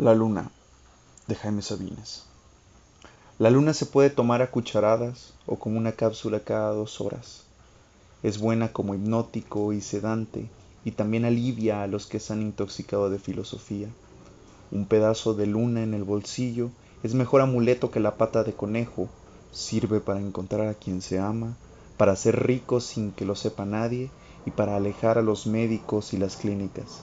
La luna de Jaime Sabines. La luna se puede tomar a cucharadas o como una cápsula cada dos horas. Es buena como hipnótico y sedante y también alivia a los que se han intoxicado de filosofía. Un pedazo de luna en el bolsillo es mejor amuleto que la pata de conejo. Sirve para encontrar a quien se ama, para ser rico sin que lo sepa nadie y para alejar a los médicos y las clínicas.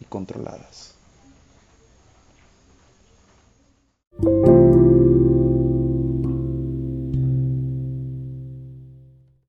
y controladas.